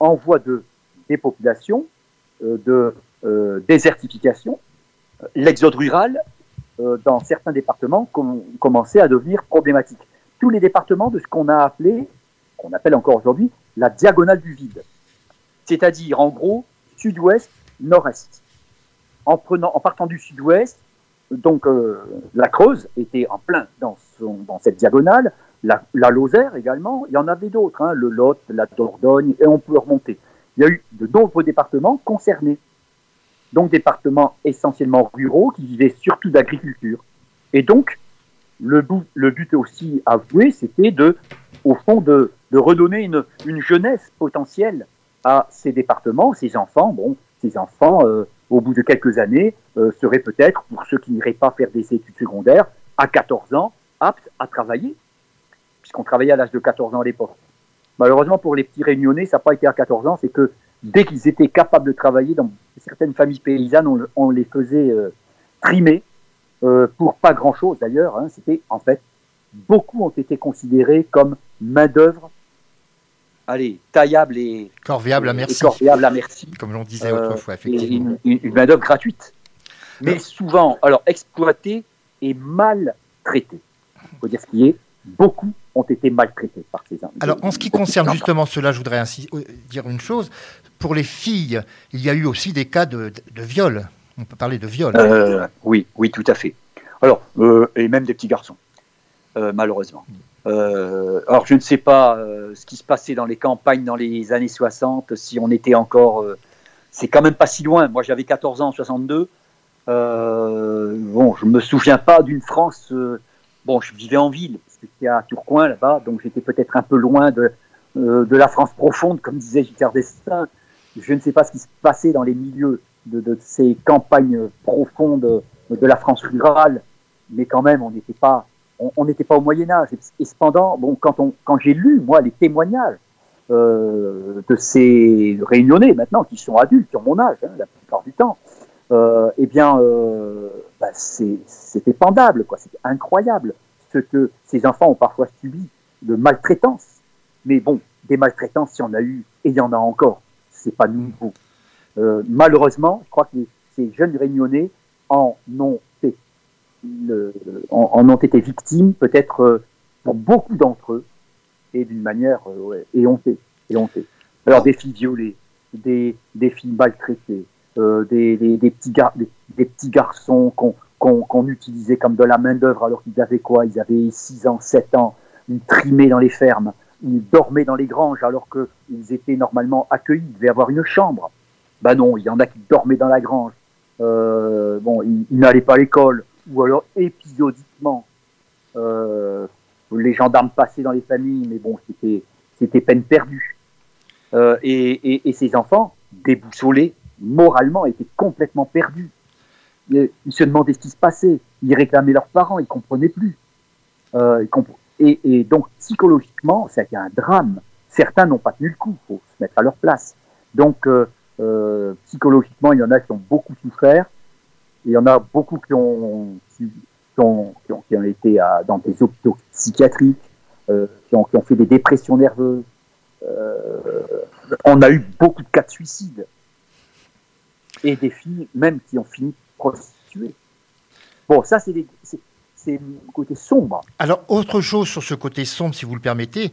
en voie de dépopulation, euh, de désertification, l'exode rural, dans certains départements, com commençait à devenir problématique. Tous les départements de ce qu'on a appelé, qu'on appelle encore aujourd'hui, la diagonale du vide. C'est-à-dire, en gros, sud-ouest, nord-est. En, prenant, en partant du sud-ouest, donc euh, la Creuse était en plein dans, son, dans cette diagonale, la, la, Lozère également, il y en avait d'autres, hein, le Lot, la Dordogne, et on peut remonter. Il y a eu de nombreux départements concernés, donc départements essentiellement ruraux qui vivaient surtout d'agriculture. Et donc, le but, aussi avoué, c'était de, au fond, de, redonner une, une, jeunesse potentielle à ces départements, ces enfants. Bon, ces enfants, euh, au bout de quelques années, euh, seraient peut-être, pour ceux qui n'iraient pas faire des études secondaires, à 14 ans, aptes à travailler, puisqu'on travaillait à l'âge de 14 ans à l'époque. Malheureusement, pour les petits réunionnais, ça n'a pas été à 14 ans, c'est que dès qu'ils étaient capables de travailler, dans certaines familles paysannes, on, on les faisait euh, trimer, euh, pour pas grand-chose d'ailleurs. Hein, C'était en fait, beaucoup ont été considérés comme main-d'œuvre, allez, taillable et corvéable à merci. corvéable à merci. Comme l'on disait autrefois, effectivement. Une, une, une main-d'œuvre gratuite, mais non. souvent, alors exploitée et mal traitée. Il faut dire ce qui est, beaucoup ont été maltraités par ces hommes. Alors, en ce qui concerne justement cela, je voudrais ainsi dire une chose. Pour les filles, il y a eu aussi des cas de, de, de viol. On peut parler de viol. Euh, oui, oui, tout à fait. Alors, euh, et même des petits garçons, euh, malheureusement. Alors, je ne sais pas ce qui se passait dans les campagnes dans les années 60, si on était encore. c'est quand même pas si loin. Moi, j'avais 14 ans en 62. Euh, bon, je me souviens pas d'une France. bon, je vivais en ville, c'était à Tourcoing là-bas, donc j'étais peut-être un peu loin de, de la France profonde, comme disait Giscard d'Estaing. Je ne sais pas ce qui se passait dans les milieux de, de ces campagnes profondes de la France rurale, mais quand même, on n'était pas, on n'était pas au Moyen Âge. Et, cependant, bon, quand, on, quand j'ai lu moi les témoignages euh, de ces réunionnais maintenant qui sont adultes, qui ont mon âge, hein, la plupart du temps, euh, eh bien, euh, bah, c'était pendable, quoi. C'était incroyable ce que ces enfants ont parfois subi de maltraitance. Mais bon, des maltraitances, il y en a eu et il y en a encore. C'est pas nouveau. Euh, malheureusement, je crois que ces jeunes réunionnais en ont, été victimes, peut-être euh, pour beaucoup d'entre eux, et d'une manière euh, ouais, éhontée. Alors des filles violées, des, filles maltraitées, des, petits garçons qu'on qu qu utilisait comme de la main-d'œuvre alors qu'ils avaient quoi? Ils avaient 6 ans, 7 ans, ils trimaient dans les fermes, ils dormaient dans les granges alors qu'ils étaient normalement accueillis, ils devaient avoir une chambre. Ben non, il y en a qui dormaient dans la grange. Euh, bon, ils, n'allaient pas à l'école, ou alors épisodiquement. Euh, les gendarmes passaient dans les familles, mais bon, c'était c'était peine perdue. Euh, et, et, et, ces enfants, déboussolés, moralement, étaient complètement perdus. Ils, se demandaient ce qui se passait. Ils réclamaient leurs parents, ils comprenaient plus. Euh, et, et, donc, psychologiquement, ça a été un drame. Certains n'ont pas tenu le coup, faut se mettre à leur place. Donc, euh, euh, psychologiquement, il y en a qui ont beaucoup souffert. Il y en a beaucoup qui ont, qui ont, qui ont, été dans des hôpitaux psychiatriques, euh, qui, ont, fait des dépressions nerveuses. Euh, on a eu beaucoup de cas de suicide. Et des filles même qui ont fini prostituées. Bon, ça, c'est le côté sombre. Alors, autre chose sur ce côté sombre, si vous le permettez,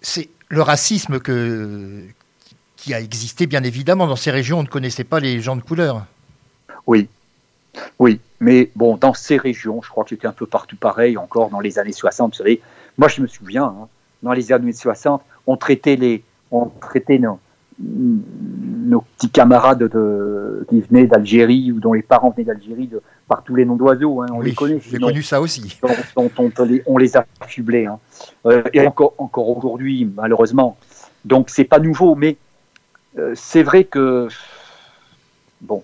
c'est le racisme que, qui a existé, bien évidemment. Dans ces régions, on ne connaissait pas les gens de couleur. Oui, oui, mais bon, dans ces régions, je crois que c'était un peu partout pareil, encore dans les années 60, vous savez. Moi, je me souviens, hein, dans les années 60, on traitait, les, on traitait nos, nos petits camarades de, qui venaient d'Algérie ou dont les parents venaient d'Algérie par tous les noms d'oiseaux. Hein, on oui, les connaît. J'ai connu ça aussi. On, on, les, on, les, a affublés. Hein. Euh, et encore, encore aujourd'hui, malheureusement. Donc, c'est pas nouveau, mais c'est vrai que. Bon,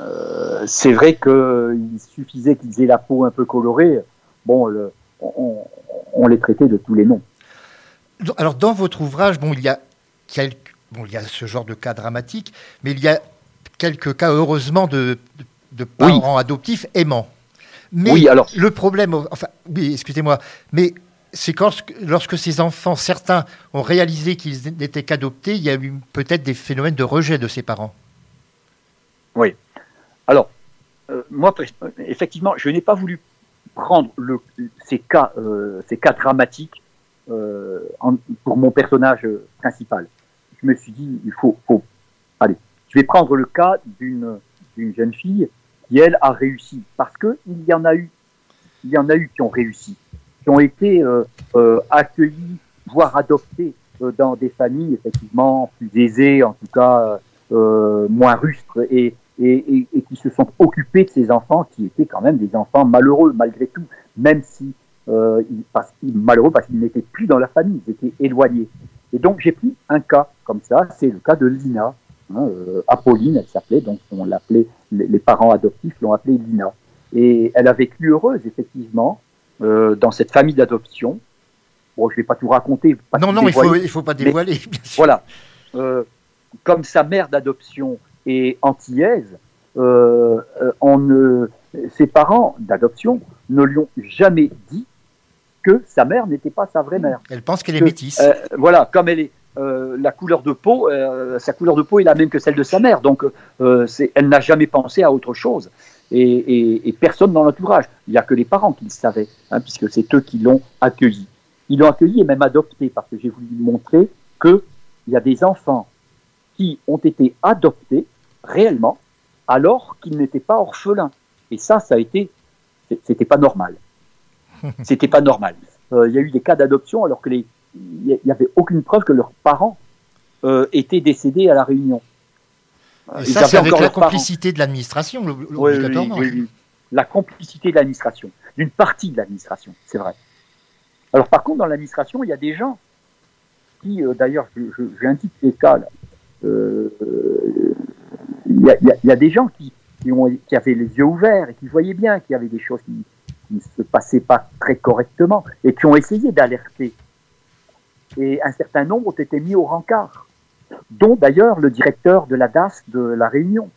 euh, c'est vrai qu'il suffisait qu'ils aient la peau un peu colorée. Bon, le, on, on, les traitait de tous les noms. Alors, dans votre ouvrage, bon, il y a quelques, bon, il y a ce genre de cas dramatique, mais il y a quelques cas, heureusement, de, de, de parents oui. adoptifs aimants. Mais oui, alors. le problème, enfin, oui, excusez-moi, mais c'est lorsque, lorsque ces enfants, certains, ont réalisé qu'ils n'étaient qu'adoptés, il y a eu peut-être des phénomènes de rejet de ces parents. Oui. Alors, euh, moi, effectivement, je n'ai pas voulu prendre le, ces, cas, euh, ces cas dramatiques euh, pour mon personnage principal. Je me suis dit, il faut, faut, allez, je vais prendre le cas d'une jeune fille qui elle a réussi parce que il y en a eu, il y en a eu qui ont réussi, ont été euh, euh, accueillis, voire adoptés euh, dans des familles effectivement plus aisées, en tout cas moins rustres et, et, et, qui se sont occupés de ces enfants qui étaient quand même des enfants malheureux malgré tout, même si euh, malheureux parce qu'ils n'étaient plus dans la famille, ils étaient éloignés. Et donc j'ai pris un cas comme ça, c'est le cas de Lina, Hein, Apolline, elle s'appelait, donc on l'appelait, les, les, parents adoptifs l'ont appelée Lina. Et elle a vécu heureuse, effectivement, euh, dans cette famille d'adoption. Bon, je ne vais pas tout raconter. Pas non, non, dévoiler, il ne faut, il faut pas dévoiler. Voilà. Euh, comme sa mère d'adoption est antillaise, euh, on ses parents d'adoption ne lui ont jamais dit que sa mère n'était pas sa vraie mère. Elle pense qu'elle est métisse. Voilà, comme elle est, euh, la couleur de peau, euh, sa couleur de peau est la même que celle de sa mère. Donc, euh, elle n'a jamais pensé à autre chose. Et, et, et personne dans l'entourage. Il n'y a que les parents qui le savaient, hein, puisque c'est eux qui l'ont accueilli. Ils l'ont accueilli et même adopté, parce que j'ai voulu montrer qu'il y a des enfants qui ont été adoptés réellement, alors qu'ils n'étaient pas orphelins. Et ça, ça a été, c'était pas normal. C'était pas normal. Il y a eu des cas d'adoption alors que les, il n'y avait aucune preuve que leurs parents euh, étaient décédés à la Réunion. Et ça, c'est avec la complicité parents. de l'administration. Oui, oui, oui, La complicité de l'administration, d'une partie de l'administration, c'est vrai. Alors par contre, dans l'administration, il y a des gens qui, euh, d'ailleurs, j'indique les cas, là, euh, il, y a, il, y a, des gens qui, qui, ont, qui avaient les yeux ouverts et qui voyaient bien qu'il y avait des choses qui ne se passaient pas très correctement et qui ont essayé d'alerter et un certain nombre ont été mis au rencard, dont d'ailleurs le directeur de la DAS de La Réunion,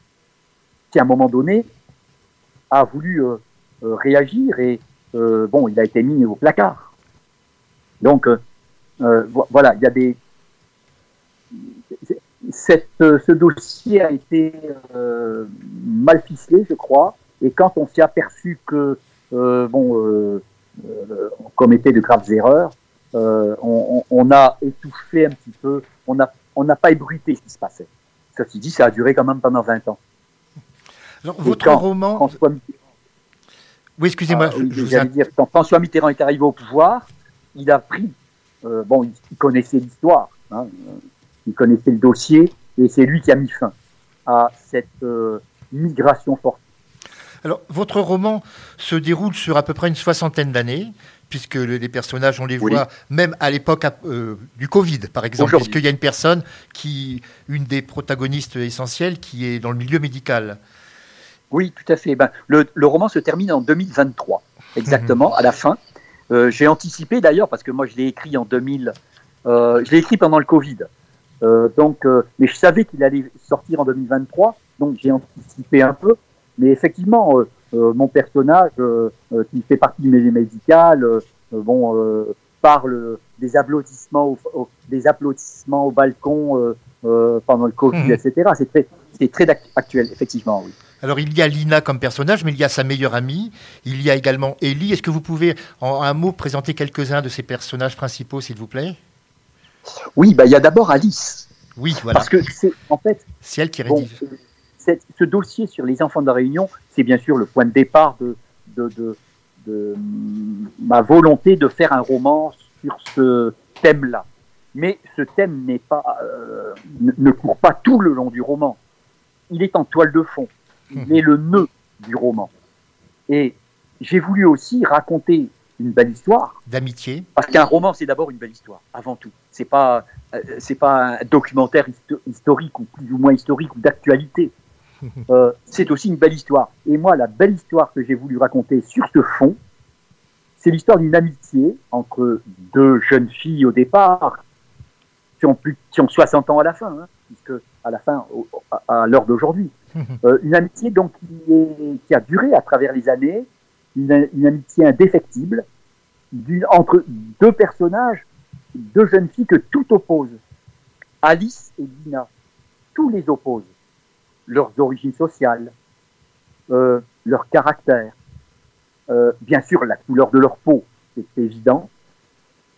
qui à un moment donné a voulu euh, euh, réagir et euh, bon, il a été mis au placard. Donc voilà, il y a des. Ce dossier a été mal ficelé, je crois, et quand on s'est aperçu que bon, on commettait de graves erreurs, on, on, a étouffé un petit peu, on n'a on n'a pas ébruité ce qui se passait. Ceci dit, ça a duré quand même pendant 20 ans. Alors, votre quand roman. François Mitterrand... Oui, excusez-moi. Euh, je, je dire, quand François Mitterrand est arrivé au pouvoir, il a pris. Euh, bon, il, connaissait l'histoire, hein, il connaissait le dossier, et c'est lui qui a mis fin à cette euh, migration forte. Alors, votre roman se déroule sur à peu près une soixantaine d'années puisque les personnages, on les oui. voit même à l'époque euh, du Covid, par exemple, puisqu'il y a une personne qui, une des protagonistes essentielles, qui est dans le milieu médical. Oui, tout à fait. Ben, le, le, roman se termine en 2023, exactement, à la fin. Euh, J'ai anticipé d'ailleurs, parce que moi je l'ai écrit en 2000, euh, je l'ai écrit pendant le Covid. Donc, mais je savais qu'il allait sortir en 2023, donc j'ai anticipé un peu. Mais effectivement, euh, euh, mon personnage, euh, qui fait partie du médical, bon, parle des applaudissements, au, au, des applaudissements au balcon pendant le Covid, mmh. etc. C'est très, c'est très actuel, effectivement, oui. Alors il y a Lina comme personnage, mais il y a sa meilleure amie. Il y a également Ellie. Est-ce que vous pouvez, en un mot, présenter quelques-uns de ces personnages principaux, s'il vous plaît? Oui, bah, il y a d'abord Alice. Oui, voilà. Parce que c'est en fait. C'est elle qui rédige. Bon, cette, ce dossier sur les enfants de la Réunion, c'est bien sûr le point de départ de, de, de, de, ma volonté de faire un roman sur ce thème-là. Mais ce thème n'est pas, euh, ne court pas tout le long du roman. Il est en toile de fond. Il est le nœud du roman. Et j'ai voulu aussi raconter une belle histoire. D'amitié. Parce qu'un roman, c'est d'abord une belle histoire, avant tout. C'est pas, euh, c'est pas un documentaire historique ou plus ou moins historique ou d'actualité. Euh, c'est aussi une belle histoire. Et moi, la belle histoire que j'ai voulu raconter sur ce fond, c'est l'histoire d'une amitié entre deux jeunes filles au départ, qui ont, plus, qui ont 60 ans à la fin, hein, puisque à la fin, au, à, à l'heure d'aujourd'hui. Euh, une amitié donc qui, est, qui, a duré à travers les années, une, une amitié indéfectible, entre deux personnages, deux jeunes filles que tout oppose. Alice et Dina, tout les oppose leurs origines sociales, euh, leur caractère, euh, bien sûr la couleur de leur peau, c'est évident,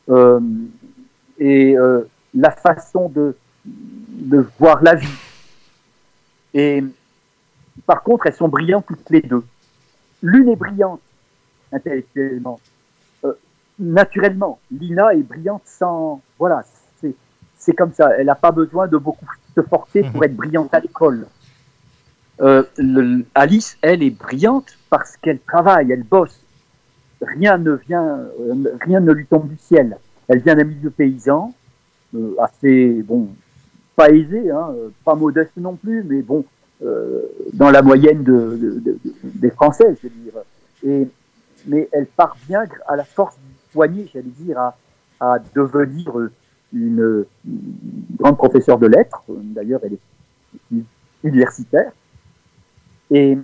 euh, et la façon de, de voir la vie. Et par contre, elles sont brillantes toutes les deux. L'une est brillante intellectuellement. Naturellement, Lina est brillante sans. Voilà, c'est- c'est comme ça. Elle n'a pas besoin de beaucoup se forcer pour être brillante à l'école. Euh, le- Alice, elle, est brillante parce qu'elle travaille, elle bosse. Rien ne vient, euh, rien ne lui tombe du ciel. Elle vient d'un milieu paysan, euh, assez bon, pas aisé, hein, pas modeste non plus, mais bon, euh, dans la moyenne de, de- de- des Français, je veux dire. Et, mais elle parvient à la force du poignet, j'allais dire, à, à devenir une, une grande professeure de lettres. D'ailleurs, elle est universitaire. Et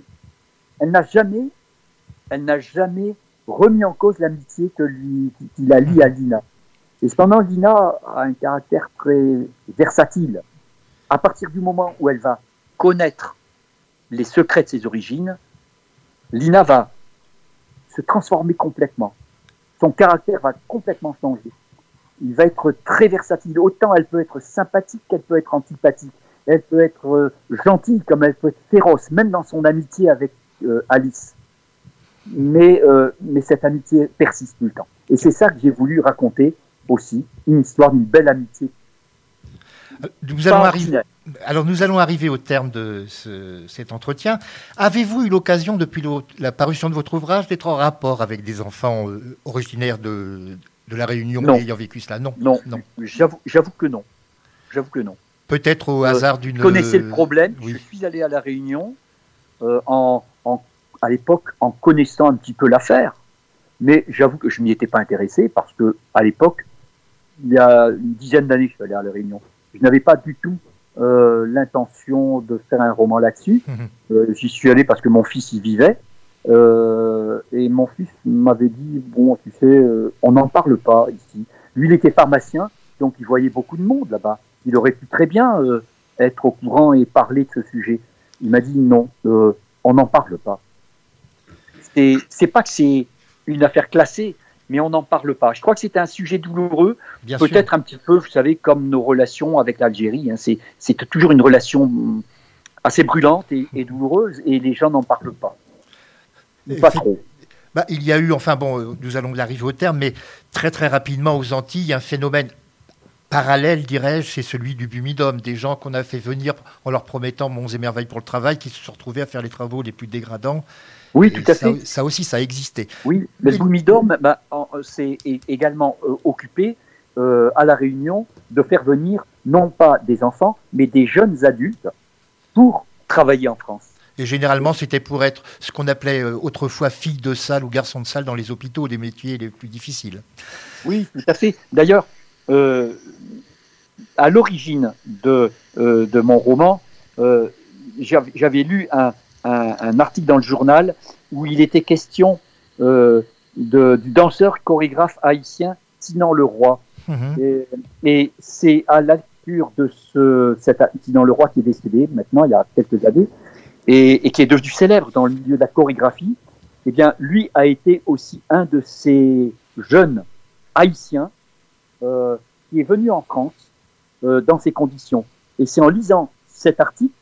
elle n'a jamais, remis en cause l'amitié que lui, qu'il a liée à Lina. Et cependant, Lina a un caractère très versatile. À partir du moment où elle va connaître les secrets de ses origines, Lina va se transformer complètement. Son caractère va complètement changer. Il va être très versatile. Autant elle peut être sympathique qu'elle peut être antipathique. Elle peut être euh, gentille comme elle peut être féroce, même dans son amitié avec euh, Alice. Mais, euh, mais cette amitié persiste tout le temps. Et c'est ça que j'ai voulu raconter aussi, une histoire d'une belle amitié. Nous allons arriver. Alors nous allons arriver au terme de ce- cet entretien. Avez-vous eu l'occasion, depuis le- la parution de votre ouvrage, d'être en rapport avec des enfants euh, originaires de, de la Réunion Non. ayant vécu cela? Non. Non, Non. j'avoue que non. J'avoue que non. Peut-être au Euh, hasard d'une. Je connaissais le problème. oui. Je suis allé à la Réunion euh, en, en- à l'époque en connaissant un petit peu l'affaire, mais j'avoue que je m'y étais pas intéressé parce que à l'époque, il y a une dizaine d'années je suis allé à la Réunion. Je n'avais pas du tout euh, l'intention de faire un roman là-dessus. Euh, J'y suis allé parce que mon fils y vivait. Euh, et mon fils m'avait dit bon tu sais on n'en parle pas ici lui il était pharmacien donc il voyait beaucoup de monde là-bas il aurait pu très bien euh, être au courant et parler de ce sujet. Il m'a dit non euh, on n'en parle pas. C'est pas que c'est une affaire classée mais on n'en parle pas. Je crois que c'est un sujet douloureux peut-être un petit peu vous savez comme nos relations avec l'Algérie hein, c'est toujours une relation assez brûlante et, et douloureuse et les gens n'en parlent pas. Ou pas trop. Bah, il y a eu, enfin bon, euh, nous allons arriver au terme, mais très très rapidement aux Antilles, un phénomène parallèle, dirais-je, c'est celui du bumidum, des gens qu'on a fait venir en leur promettant monts et merveilles pour le travail, qui se sont retrouvés à faire les travaux les plus dégradants. oui Et tout à ça, fait ça aussi, ça a existé. Oui, le Et- Boumidome bah, en- c'est é- également euh, occupé euh, à La Réunion de faire venir non pas des enfants, mais des jeunes adultes pour travailler en France. Et généralement, c'était pour être ce qu'on appelait euh, autrefois fille de salle ou garçon de salle dans les hôpitaux, des métiers les plus difficiles. Oui, tout à fait. D'ailleurs, euh, à l'origine de, euh, de mon roman, euh, j'avais lu un, un- un article dans le journal où il était question euh, de, du danseur chorégraphe haïtien Sinan Leroy. Mhm. Et, et c'est à la lecture de ce, cet Sinan Leroy qui est décédé maintenant, il y a quelques années, et, et qui est devenu célèbre dans le milieu de la chorégraphie, eh bien, lui a été aussi un de ces jeunes haïtiens euh, qui est venu en France euh, dans ces conditions. Et c'est en lisant cet article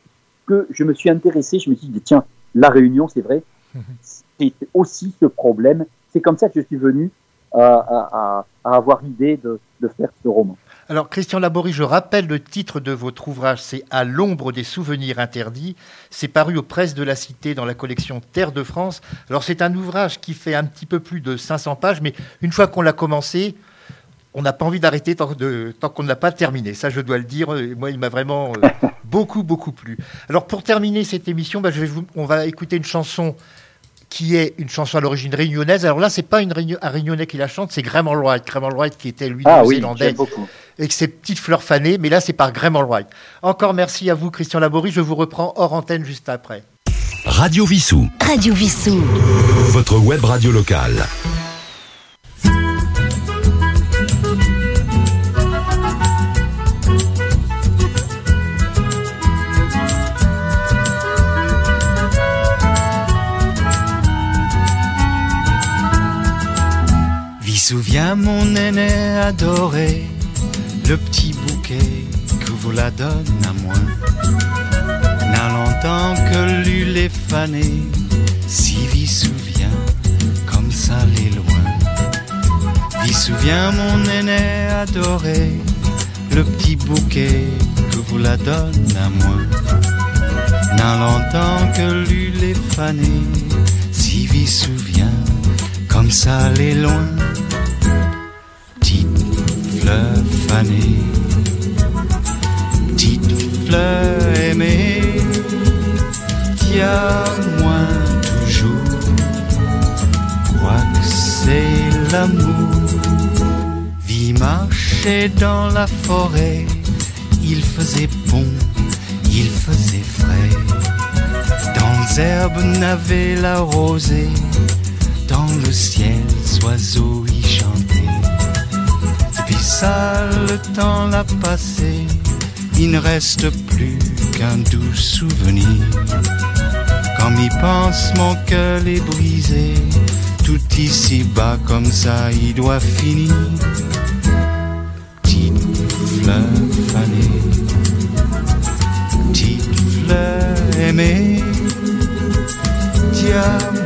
que je me suis intéressé, je me suis dit, tiens, la Réunion, c'est vrai, c'est aussi ce problème. C'est comme ça que je suis venu à, à- à- à avoir l'idée de, de faire ce roman. Alors, Christian Laborie, je rappelle le titre de votre ouvrage, c'est À l'ombre des souvenirs interdits. C'est paru aux presses de la Cité dans la collection Terre de France. Alors, c'est un ouvrage qui fait un petit peu plus de 500 pages, mais une fois qu'on l'a commencé, on n'a pas envie d'arrêter tant, de- tant qu'on ne l'a pas terminé. Ça, je dois le dire. Euh, Moi, il m'a vraiment euh, beaucoup, beaucoup plu. Alors, pour terminer cette émission, bah, je vais vous- on va écouter une chanson qui est une chanson à l'origine réunionnaise. Alors là, c'est pas une Réunion- un Réunionnais qui la chante, c'est Graham Allwright. Graham Allwright qui était lui Ah oui, néo-zélandais beaucoup. avec ses petites fleurs fanées, mais là c'est par Graham Allwright. Encore merci à vous Christian Laborie, je vous reprends hors antenne juste après. Radio Vissou, Radio Vissou. votre web radio locale. Viens mon aîné adoré, le petit bouquet que vous la donne à moi. N'a longtemps que lui les fané, si vit souvient, comme ça les loin. Vit souvient mon aîné adoré, le petit bouquet que vous la donne à moi. N'a longtemps que lui les fané, si vit souvient, comme ça les loin fleur fanée, petite fleur aimée, tiens-moi toujours, crois que c'est l'amour. Vie marchait dans la forêt, il faisait bon, il faisait frais. Dans les herbes n'avait la rosée, dans le ciel, oiseaux ça, le temps l'a passé, il ne reste plus qu'un doux souvenir. Quand m'y pense, mon cœur est brisé, tout ici bas comme ça, il doit finir. Petite fleur fanée, petite fleur aimée, dis-moi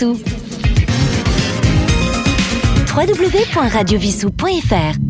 Vissou. www.radiovissou.fr